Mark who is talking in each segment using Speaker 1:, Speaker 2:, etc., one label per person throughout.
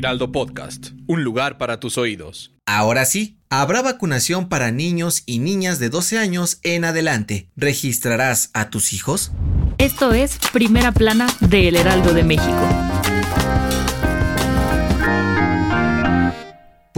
Speaker 1: Heraldo Podcast, un lugar para tus oídos.
Speaker 2: Ahora sí, habrá vacunación para niños y niñas de 12 años en adelante. ¿Registrarás a tus hijos?
Speaker 3: Esto es Primera Plana de El Heraldo de México.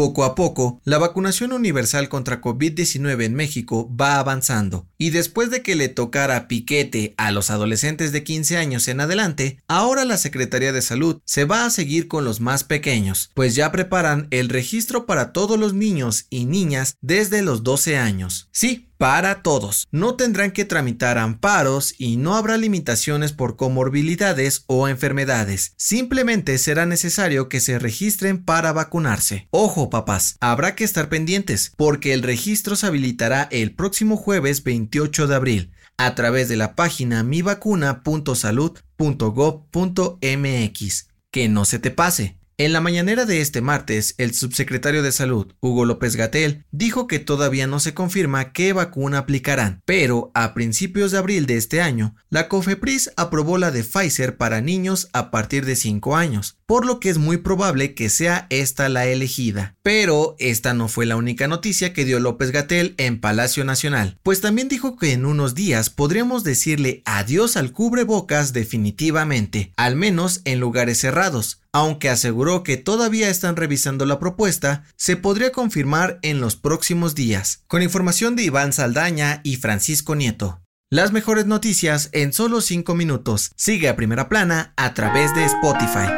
Speaker 2: Poco a poco, la vacunación universal contra COVID-19 en México va avanzando, y después de que le tocara piquete a los adolescentes de 15 años en adelante, ahora la Secretaría de Salud se va a seguir con los más pequeños, pues ya preparan el registro para todos los niños y niñas desde los 12 años. Sí, para todos. No tendrán que tramitar amparos y no habrá limitaciones por comorbilidades o enfermedades. Simplemente será necesario que se registren para vacunarse. Ojo papás, habrá que estar pendientes porque el registro se habilitará el próximo jueves 28 de abril a través de la página mivacuna.salud.gov.mx. Que no se te pase. En la mañanera de este martes, el subsecretario de Salud, Hugo López Gatel, dijo que todavía no se confirma qué vacuna aplicarán, pero a principios de abril de este año, la COFEPRIS aprobó la de Pfizer para niños a partir de 5 años, por lo que es muy probable que sea esta la elegida. Pero esta no fue la única noticia que dio López Gatel en Palacio Nacional, pues también dijo que en unos días podríamos decirle adiós al cubrebocas definitivamente, al menos en lugares cerrados, aunque aseguró que todavía están revisando la propuesta, se podría confirmar en los próximos días. Con información de Iván Saldaña y Francisco Nieto. Las mejores noticias en solo 5 minutos. Sigue a primera plana a través de Spotify.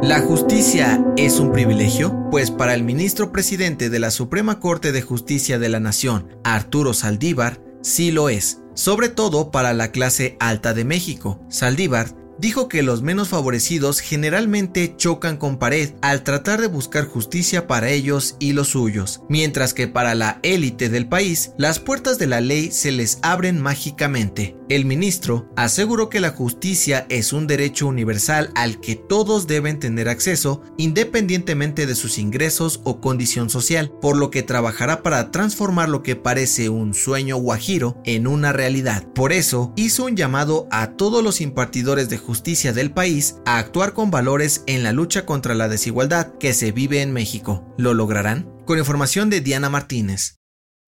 Speaker 2: ¿La justicia es un privilegio? Pues para el ministro presidente de la Suprema Corte de Justicia de la Nación, Arturo Saldívar, sí lo es, sobre todo para la clase alta de México. Saldívar dijo que los menos favorecidos generalmente chocan con pared al tratar de buscar justicia para ellos y los suyos, mientras que para la élite del país las puertas de la ley se les abren mágicamente. El ministro aseguró que la justicia es un derecho universal al que todos deben tener acceso independientemente de sus ingresos o condición social, por lo que trabajará para transformar lo que parece un sueño guajiro en una realidad. Por eso hizo un llamado a todos los impartidores de justicia del país a actuar con valores en la lucha contra la desigualdad que se vive en México. ¿Lo lograrán? Con información de Diana Martínez.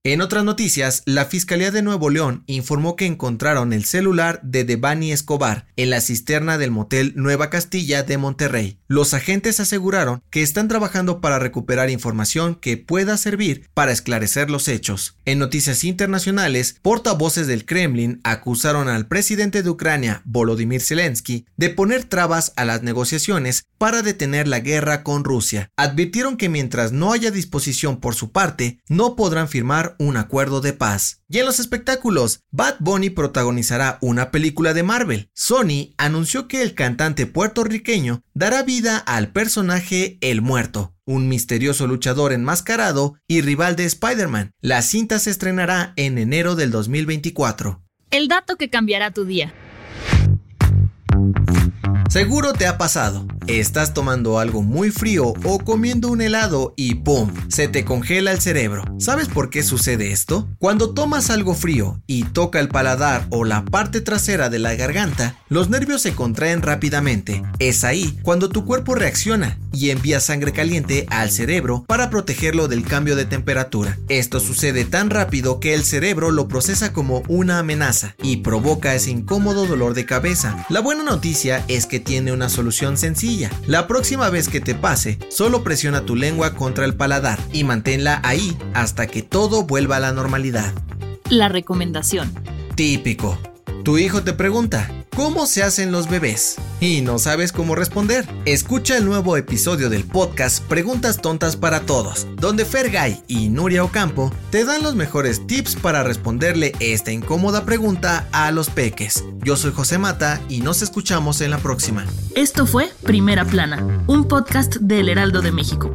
Speaker 2: En otras noticias, la Fiscalía de Nuevo León informó que encontraron el celular de Devani Escobar en la cisterna del motel Nueva Castilla de Monterrey. Los agentes aseguraron que están trabajando para recuperar información que pueda servir para esclarecer los hechos. En noticias internacionales, portavoces del Kremlin acusaron al presidente de Ucrania, Volodymyr Zelensky, de poner trabas a las negociaciones para detener la guerra con Rusia. Advirtieron que mientras no haya disposición por su parte, no podrán firmar un acuerdo de paz. Y en los espectáculos, Bad Bunny protagonizará una película de Marvel. Sony anunció que el cantante puertorriqueño dará vida al personaje El Muerto, un misterioso luchador enmascarado y rival de Spider-Man. La cinta se estrenará en enero del 2024.
Speaker 3: El dato que cambiará tu día.
Speaker 2: Seguro te ha pasado. Estás tomando algo muy frío o comiendo un helado y ¡pum! Se te congela el cerebro. ¿Sabes por qué sucede esto? Cuando tomas algo frío y toca el paladar o la parte trasera de la garganta, los nervios se contraen rápidamente. Es ahí cuando tu cuerpo reacciona y envía sangre caliente al cerebro para protegerlo del cambio de temperatura. Esto sucede tan rápido que el cerebro lo procesa como una amenaza y provoca ese incómodo dolor de cabeza. La buena noticia es que tiene una solución sencilla. La próxima vez que te pase, solo presiona tu lengua contra el paladar y manténla ahí hasta que todo vuelva a la normalidad.
Speaker 3: La recomendación.
Speaker 2: Típico. Tu hijo te pregunta, ¿cómo se hacen los bebés? Y no sabes cómo responder. Escucha el nuevo episodio del podcast Preguntas Tontas para Todos, donde Fergay y Nuria Ocampo te dan los mejores tips para responderle esta incómoda pregunta a los peques. Yo soy José Mata y nos escuchamos en la próxima.
Speaker 3: Esto fue Primera Plana, un podcast del Heraldo de México.